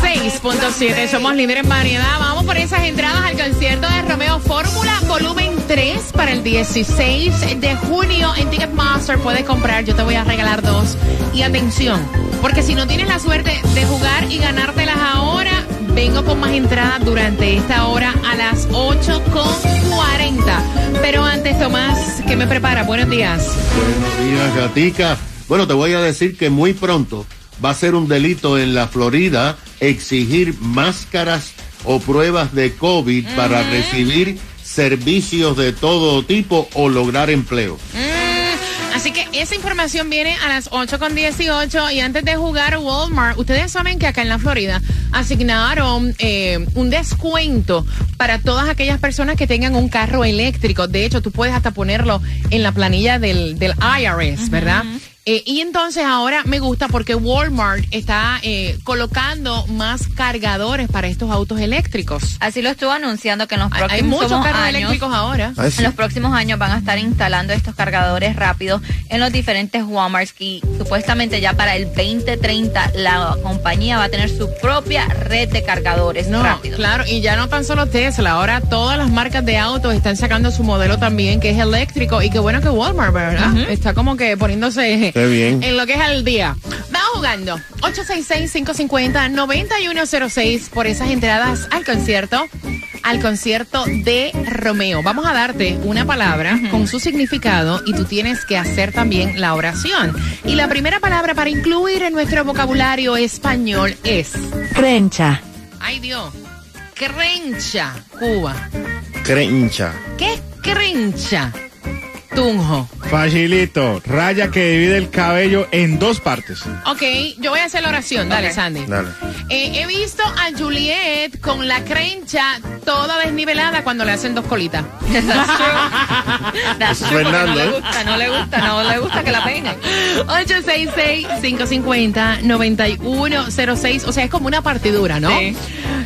106.7. Somos líderes en variedad. Vamos por esas entradas al concierto de Romeo Fórmula Volumen 3 para el 16 de junio en Ticketmaster. Puedes comprar, yo te voy a regalar dos. Y atención, porque si no tienes la suerte de jugar y ganártelas ahora, vengo con más entradas durante esta hora a las 8.40. Pero antes, Tomás, ¿qué me prepara? Buenos días. Buenos días, Gatica. Bueno, te voy a decir que muy pronto va a ser un delito en la Florida exigir máscaras o pruebas de COVID para recibir servicios de todo tipo o lograr empleo. Mm, así que esa información viene a las 8.18 y antes de jugar Walmart, ustedes saben que acá en la Florida asignaron eh, un descuento para todas aquellas personas que tengan un carro eléctrico. De hecho, tú puedes hasta ponerlo en la planilla del, del IRS, ¿verdad? Eh, y entonces ahora me gusta porque Walmart está eh, colocando más cargadores para estos autos eléctricos. Así lo estuvo anunciando que en los próximos Hay muchos carros años, eléctricos ahora. en los próximos años van a estar instalando estos cargadores rápidos en los diferentes Walmarts y supuestamente ya para el 2030 la compañía va a tener su propia red de cargadores No, rápidos. claro, y ya no tan solo Tesla, ahora todas las marcas de autos están sacando su modelo también, que es eléctrico, y qué bueno que Walmart, ¿verdad? Está como que poniéndose Qué bien. en lo que es al día. Vamos jugando. 866-550-9106 por esas entradas al concierto, al concierto de Romeo. Vamos a darte una palabra con su significado y tú tienes que hacer también la oración. Y la primera palabra para incluir en nuestro vocabulario español es... Crencha. Ay Dios. Crencha, Cuba. Crencha. ¿Qué es crencha? Tunjo. Facilito, raya que divide el cabello en dos partes. Ok, yo voy a hacer la oración. Dale. Sandy. Dale. Eh, he visto a Juliet con la crencha toda desnivelada cuando le hacen dos colitas. That's Eso es true, Fernando, no le ¿eh? gusta, no le gusta, no le gusta que la peinen. 866-550-9106. O sea, es como una partidura, ¿no? Sí.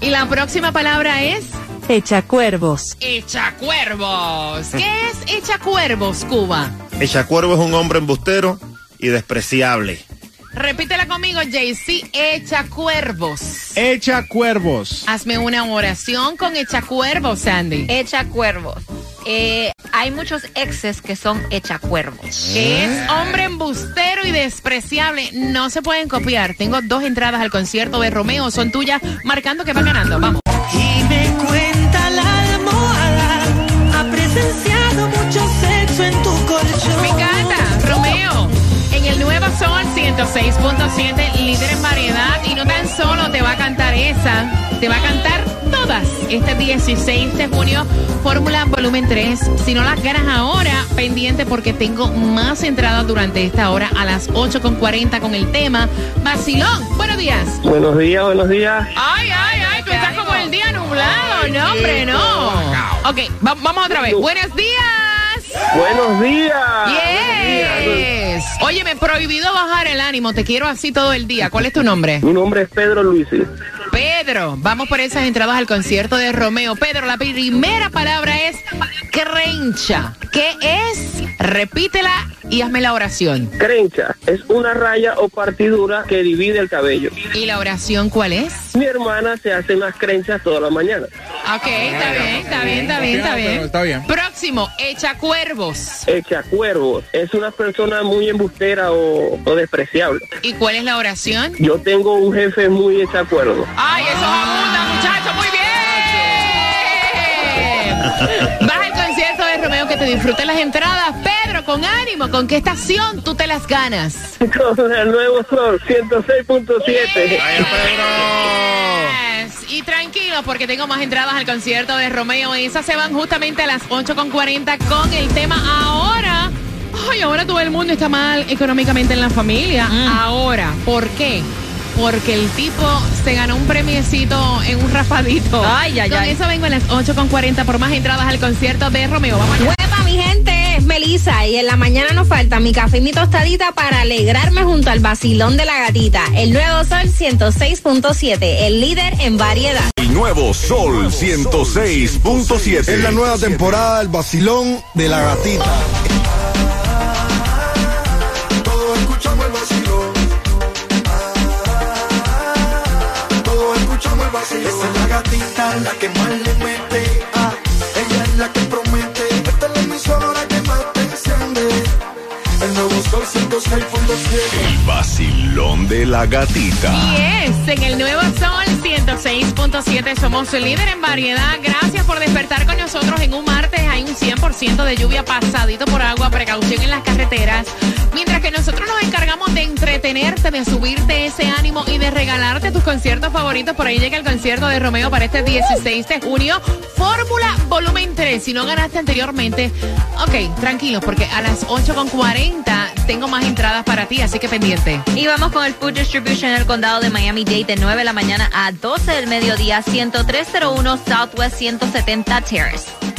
Y la próxima palabra es Echacuervos. echacuervos. ¿Qué es echacuervos, Cuba? Echacuervo es un hombre embustero y despreciable. Repítela conmigo, JC. Echacuervos. Echa cuervos. Hazme una oración con echacuervos, Sandy. Echa cuervos. Eh, hay muchos exes que son echacuervos. Es hombre embustero y despreciable. No se pueden copiar. Tengo dos entradas al concierto de Romeo. Son tuyas, marcando que va ganando. Vamos. Y me 106.7, líder en variedad. Y no tan solo te va a cantar esa, te va a cantar todas. Este 16 de junio, Fórmula Volumen 3. Si no las ganas ahora, pendiente porque tengo más entradas durante esta hora a las 8.40 con el tema Vacilón. Buenos días. Buenos días, buenos días. Ay, ay, ay, tú estás como el día nublado. No, hombre, no. Ok, va- vamos otra vez. Buenos días. Buenos días. Oye, me prohibido bajar el ánimo. Te quiero así todo el día. ¿Cuál es tu nombre? Mi nombre es Pedro Luis. Pedro. Vamos por esas entradas al concierto de Romeo. Pedro, la primera palabra es crencha. ¿Qué es? Repítela y hazme la oración. Crencha es una raya o partidura que divide el cabello. ¿Y la oración cuál es? Mi hermana se hace unas crenchas toda la mañana. Ok, está bien, está bien, está bien, está bien. Está bien. Próximo, echa cuervos. Echa cuervos. Es una persona muy embustera o, o despreciable. ¿Y cuál es la oración? Yo tengo un jefe muy echa cuervos. ¡Ay, eso abunda, muchachos! ¡Muy bien! Vas al concierto de Romeo que te disfruten las entradas. Pedro, con ánimo, ¿con qué estación tú te las ganas? Con el nuevo sol 106.7. ¡Vaya, Pedro! Porque tengo más entradas al concierto de Romeo. Esas se van justamente a las 8.40 con el tema ahora. Ay, ahora todo el mundo está mal económicamente en la familia. Ahora, ¿por qué? Porque el tipo se ganó un premiecito en un raspadito. Ay, ay, Con ay. eso vengo a las 8.40 por más entradas al concierto de Romeo. Vamos allá. Huepa, mi gente, es Melissa y en la mañana nos falta mi café y mi tostadita para alegrarme junto al vacilón de la gatita. El nuevo Sol 106.7, el líder en variedad. Nuevo Sol 106.7. Es la nueva temporada del vacilón de la gatita. Todos escuchamos el vacilón. Todos escuchamos el vacilón. Esa es la gatita, la que más le mete. El vacilón de la gatita. Y es en el Nuevo Sol 106.7. Somos líder en variedad. Gracias por despertar con nosotros en un martes. Hay un 100% de lluvia pasadito por agua. Precaución en las carreteras. Mientras que nosotros nos encargamos de entretenerte, de subirte ese ánimo y de regalarte tus conciertos favoritos. Por ahí llega el concierto de Romeo para este 16 de junio. Fórmula Volumen 3. Si no ganaste anteriormente, ok, tranquilos, porque a las 8.40 tengo más entradas para ti, así que pendiente. Y vamos con el Food Distribution en el condado de Miami-Dade de 9 de la mañana a 12 del mediodía, 10301 Southwest 170 Terrace.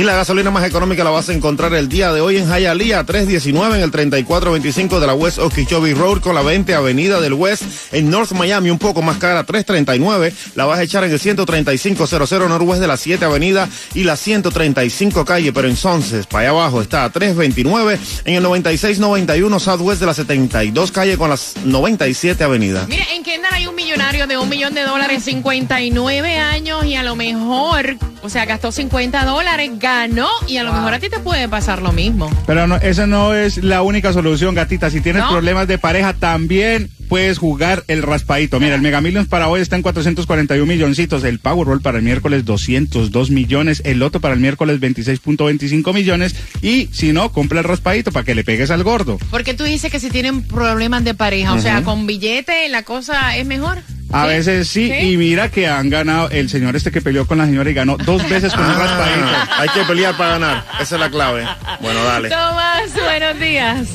Y la gasolina más económica la vas a encontrar el día de hoy en Hialeah, 319 en el 3425 de la West Okeechobee Road con la 20 Avenida del West en North Miami, un poco más cara, 339. La vas a echar en el 13500 Norwest de la 7 Avenida y la 135 calle, pero en Sunset, para allá abajo está a 329 en el 9691 Southwest de la 72 calle con las 97 Avenida. Mira, en Kendall hay un millonario de un millón de dólares, 59 años y a lo mejor, o sea, gastó 50 dólares, ganó y a lo mejor a ti te puede pasar lo mismo. Pero no, esa no es la única solución, gatita. Si tienes ¿No? problemas de pareja, también puedes jugar el raspadito. Mira, el Mega Millions para hoy está en 441 milloncitos. El Powerball para el miércoles 202 millones. El Loto para el miércoles 26.25 millones. Y si no, compra el raspadito para que le pegues al gordo. Porque tú dices que si tienen problemas de pareja, o sea, con billete la cosa es mejor. A ¿Sí? veces sí, y mira que han ganado el señor este que peleó con la señora y ganó dos veces con un raspadito. Ah, hay que pelear para ganar, esa es la clave. Bueno, dale. Tomás, buenos días.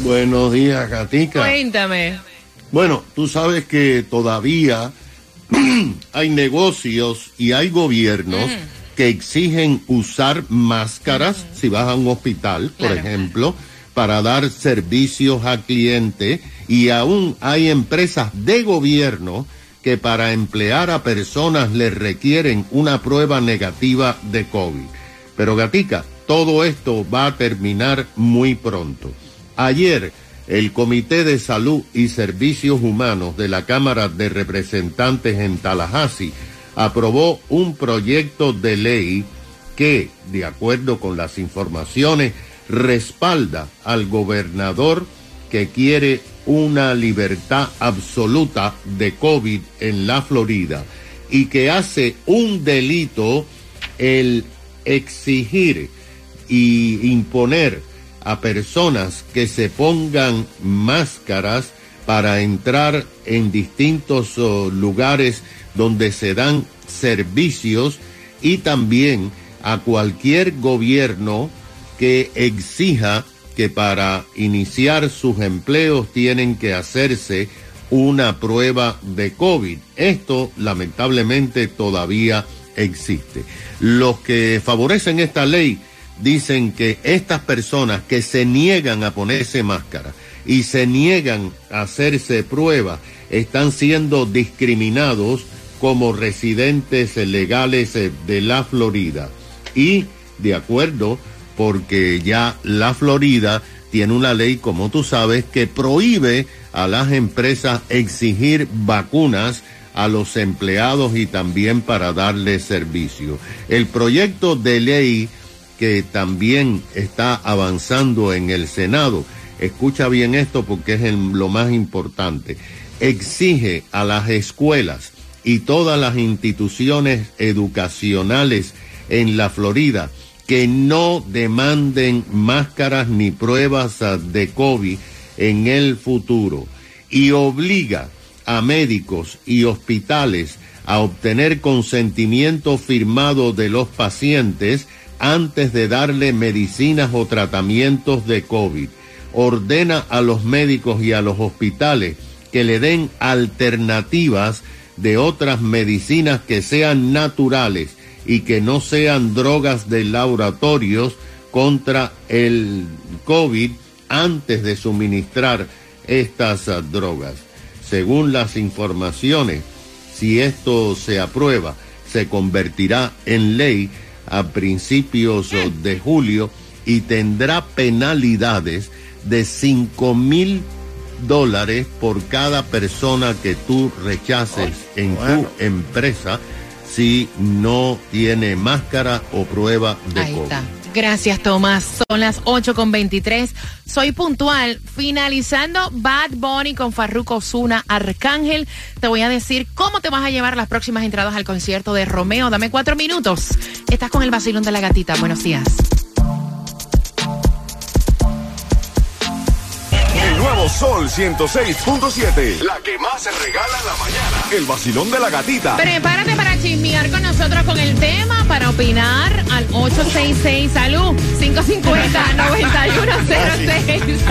Buenos días, Gatica. Cuéntame. Bueno, tú sabes que todavía hay negocios y hay gobiernos que exigen usar máscaras si vas a un hospital, por ejemplo, para dar servicios a clientes y aún hay empresas de gobierno que para emplear a personas les requieren una prueba negativa de COVID. Pero Gatica, todo esto va a terminar muy pronto. Ayer, el Comité de Salud y Servicios Humanos de la Cámara de Representantes en Tallahassee aprobó un proyecto de ley que, de acuerdo con las informaciones, respalda al gobernador que quiere una libertad absoluta de COVID en la Florida y que hace un delito el exigir y imponer a personas que se pongan máscaras para entrar en distintos oh, lugares donde se dan servicios y también a cualquier gobierno que exija que para iniciar sus empleos tienen que hacerse una prueba de COVID. Esto lamentablemente todavía existe. Los que favorecen esta ley dicen que estas personas que se niegan a ponerse máscara y se niegan a hacerse prueba están siendo discriminados como residentes legales eh, de la Florida. Y de acuerdo, porque ya la Florida tiene una ley, como tú sabes, que prohíbe a las empresas exigir vacunas a los empleados y también para darles servicio. El proyecto de ley que también está avanzando en el Senado, escucha bien esto porque es lo más importante, exige a las escuelas y todas las instituciones educacionales en la Florida que no demanden máscaras ni pruebas de COVID en el futuro y obliga a médicos y hospitales a obtener consentimiento firmado de los pacientes antes de darle medicinas o tratamientos de COVID. Ordena a los médicos y a los hospitales que le den alternativas de otras medicinas que sean naturales y que no sean drogas de laboratorios contra el COVID antes de suministrar estas drogas. Según las informaciones, si esto se aprueba, se convertirá en ley a principios uh, de julio y tendrá penalidades de 5 mil dólares por cada persona que tú rechaces en tu empresa si no tiene máscara o prueba de Ahí COVID. está. Gracias, Tomás. Son las 8 con 23. Soy puntual. Finalizando Bad Bunny con Farruko Osuna, Arcángel. Te voy a decir cómo te vas a llevar las próximas entradas al concierto de Romeo. Dame cuatro minutos. Estás con el vacilón de la gatita. Buenos días. Sol 106.7. La que más se regala en la mañana. El vacilón de la gatita. Prepárate para chismear con nosotros con el tema, para opinar al 866 Salud 550 9106.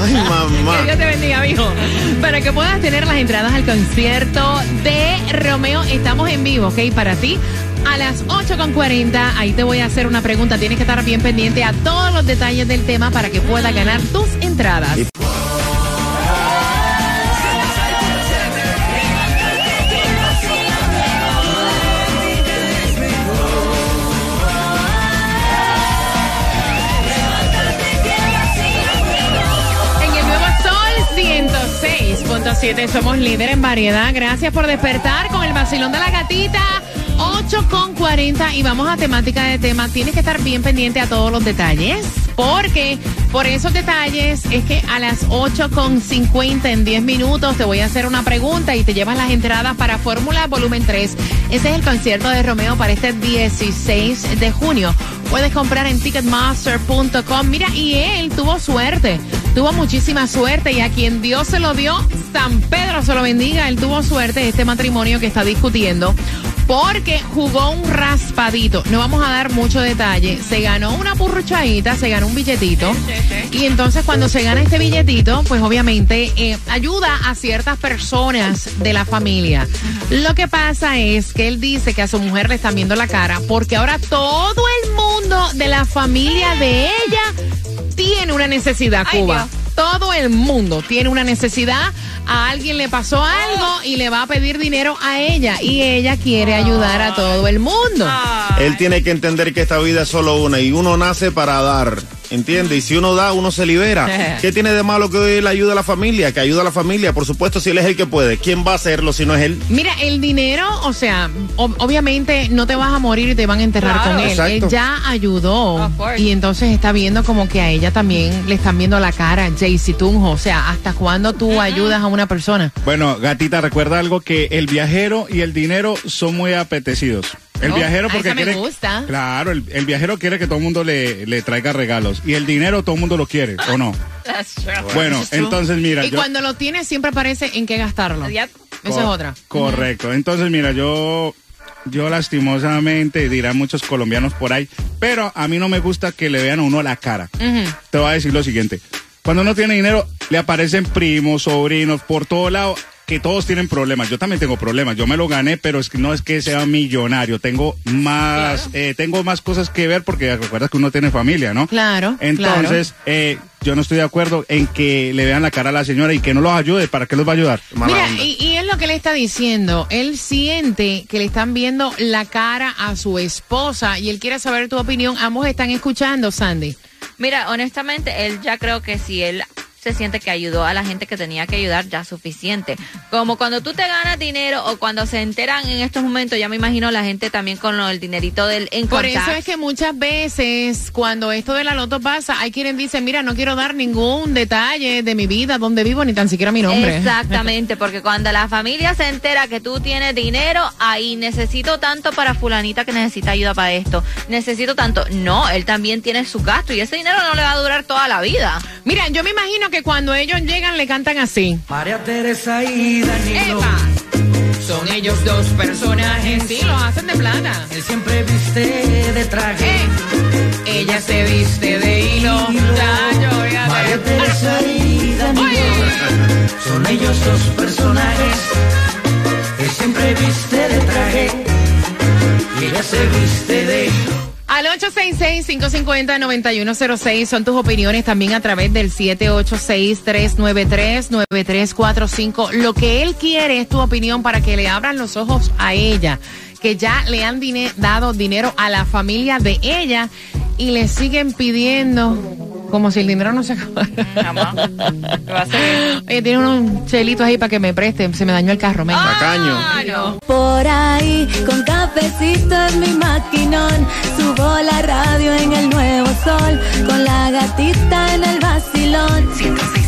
Ay, mamá. Que Dios te bendiga, mijo. Para que puedas tener las entradas al concierto de Romeo, estamos en vivo, ¿ok? Para ti. A las 8.40, ahí te voy a hacer una pregunta. Tienes que estar bien pendiente a todos los detalles del tema para que puedas ganar tus entradas. 106.7 somos líder en variedad. Gracias por despertar con el vacilón de la gatita. 8 con 40 y vamos a temática de tema. Tienes que estar bien pendiente a todos los detalles. Porque por esos detalles es que a las 8 con 50 en 10 minutos te voy a hacer una pregunta y te llevas las entradas para Fórmula Volumen 3. Ese es el concierto de Romeo para este 16 de junio. Puedes comprar en ticketmaster.com. Mira, y él tuvo suerte. Tuvo muchísima suerte y a quien Dios se lo dio, San Pedro se lo bendiga. Él tuvo suerte este matrimonio que está discutiendo porque jugó un raspadito. No vamos a dar mucho detalle. Se ganó una purruchadita, se ganó un billetito. Y entonces cuando se gana este billetito, pues obviamente eh, ayuda a ciertas personas de la familia. Lo que pasa es que él dice que a su mujer le están viendo la cara porque ahora todo el mundo de la familia de ella tiene una necesidad, Cuba. Todo el mundo tiene una necesidad. A alguien le pasó algo y le va a pedir dinero a ella. Y ella quiere ayudar a todo el mundo. Él tiene que entender que esta vida es solo una y uno nace para dar. ¿Entiende? Y si uno da, uno se libera. ¿Qué tiene de malo que él ayude a la familia? Que ayude a la familia, por supuesto, si él es el que puede. ¿Quién va a hacerlo si no es él? Mira, el dinero, o sea, ob- obviamente no te vas a morir y te van a enterrar Claro. con él. Exacto. Él ya ayudó. Y entonces está viendo como que a ella también le están viendo la cara, Jaycee Tunjo. O sea, ¿hasta cuándo tú ayudas a una persona? Bueno, gatita, recuerda algo que el viajero y el dinero son muy apetecidos. El viajero a porque esa me quiere. gusta. Claro, el, el viajero quiere que todo el mundo le, le traiga regalos. Y el dinero todo el mundo lo quiere, ¿o no? That's true. Bueno, Eso es true. entonces mira. Y yo- cuando lo tienes siempre parece en qué gastarlo. Yep. Esa es otra. Correcto. Entonces, mira, yo, yo lastimosamente, dirán muchos colombianos por ahí, pero a mí no me gusta que le vean a uno la cara. Te voy a decir lo siguiente. Cuando uno tiene dinero, le aparecen primos, sobrinos, por todo lado, que todos tienen problemas. Yo también tengo problemas. Yo me lo gané, pero es que no es que sea millonario. Tengo más, eh, tengo más cosas que ver porque recuerda que uno tiene familia, ¿no? Claro. Entonces, eh, yo no estoy de acuerdo en que le vean la cara a la señora y que no los ayude. ¿Para qué los va a ayudar? Mala Mira, onda. y, y es lo que le está diciendo. Él siente que le están viendo la cara a su esposa y él quiere saber tu opinión. Ambos están escuchando, Sandy. Mira, honestamente, él ya creo que si él se siente que ayudó a la gente que tenía que ayudar, ya suficiente. Como cuando tú te ganas dinero o cuando se enteran en estos momentos, ya me imagino la gente también con lo, el dinerito del en Por eso es que muchas veces cuando esto de la loto pasa, hay quienes dicen, mira, no quiero dar ningún detalle de mi vida, donde vivo, ni tan siquiera mi nombre. Exactamente, porque cuando la familia se entera que tú tienes dinero, ahí necesito tanto para fulanita que necesita ayuda para esto, necesito tanto. No, él también tiene su gasto y ese dinero no le va a durar toda la vida. Mira, yo me imagino que cuando ellos llegan le cantan así. María Teresa y Danilo Epa. Son ellos dos personajes. Sí, lo hacen de plata. Él siempre viste de traje. Ella se viste de hilo. A María. Teresa y Danilo. Son ellos dos personajes. Él siempre viste de traje. Y ella se viste de Al 866-550-9106 son tus opiniones también a través del 786-393-9345. Lo que él quiere es tu opinión para que le abran los ojos a ella, que ya le han dine- dado dinero a la familia de ella y le siguen pidiendo como si el dinero no se acabara. Oye, tiene unos chelitos ahí para que me presten, se me dañó el carro. venga. Tacaño. Por ahí, con cafecito en mi maquinón, subo la radio en el nuevo sol, con la gatita en el vacilón. 106.7.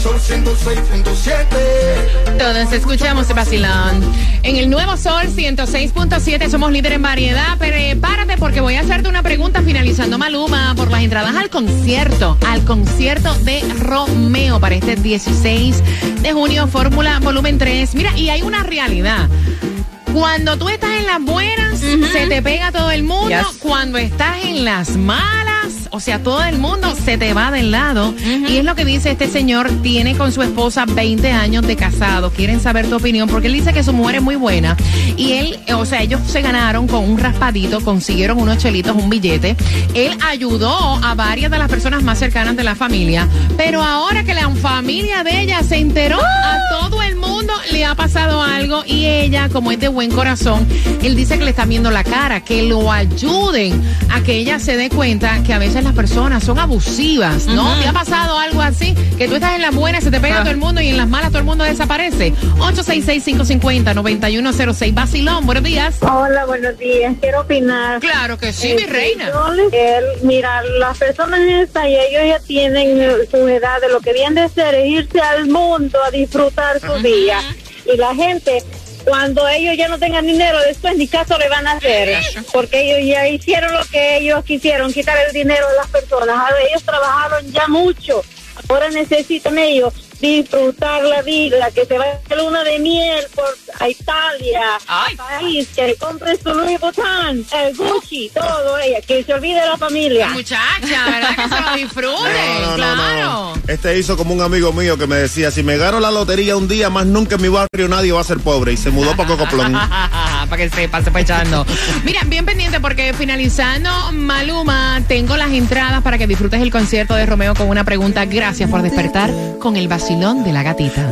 sol 106.7. Todos escuchamos vacilón. En el nuevo Sol 106.7 somos líder en variedad. Prepárate porque voy a hacerte una pregunta finalizando Maluma por las entradas al concierto, al concierto de Romeo para este 16 de junio, Fórmula Volumen 3. Mira, y hay una realidad. Cuando tú estás en las buenas, se te pega todo el mundo. Yes. Cuando estás en las malas, o sea, todo el mundo se te va del lado. Y es lo que dice este señor, tiene con su esposa 20 años de casado. Quieren saber tu opinión porque él dice que su mujer es muy buena. Y él, o sea, ellos se ganaron con un raspadito, consiguieron unos chelitos, un billete. Él ayudó a varias de las personas más cercanas de la familia. Pero ahora que la familia de ella se enteró, a todo el mundo le ha pasado algo y ella, como es de buen corazón, él dice que le están viendo la cara, que lo ayuden a que ella se dé cuenta que a veces las personas son abusivas, ¿no? ¿Te ha pasado algo así? Que tú estás en las buenas, se te pega Ah. todo el mundo y en las malas todo el mundo desaparece. 866-550-9106. Basilón, buenos días. Hola, buenos días. Quiero opinar. Claro que sí, mi Este, reina. él- mira, las personas estas y ellos ya tienen eh, su edad de lo que vienen de ser es irse al mundo a disfrutar su día. Y la gente, cuando ellos ya no tengan dinero, después ni caso le van a hacer. Porque ellos ya hicieron lo que ellos quisieron, quitar el dinero de las personas. Ellos trabajaron ya mucho. Ahora necesitan ellos disfrutar la vida, que se vaya de luna de miel por a Italia, a París, que compre su Louis Vuitton, el Gucci, todo ella, que se olvide de la familia. Muchacha, ¿verdad que se lo disfruten? No, no, no, claro. no. Este hizo como un amigo mío que me decía, si me gano la lotería un día, más nunca en mi barrio nadie va a ser pobre. Y se mudó para Cocoplón. para que sepa, se fue echando. Mira, bien pendiente porque finalizando Maluma, tengo las entradas para que disfrutes el concierto de Romeo con una pregunta. Gracias por despertar con el vacilón de la gatita.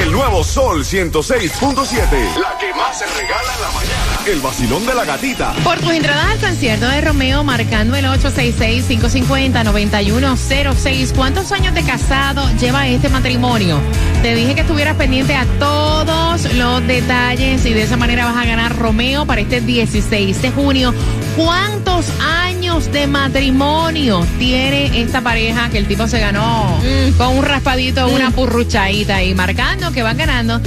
El nuevo Sol 106.7. La que más se regala. El vacilón de la gatita. Por tus entradas al concierto de Romeo, marcando el 866-550-9106. ¿Cuántos años de casado lleva este matrimonio? Te dije que estuvieras pendiente a todos los detalles y de esa manera vas a ganar Romeo para este 16 de junio. ¿Cuántos años de matrimonio tiene esta pareja que el tipo se ganó con un raspadito, una purruchadita y marcando que van ganando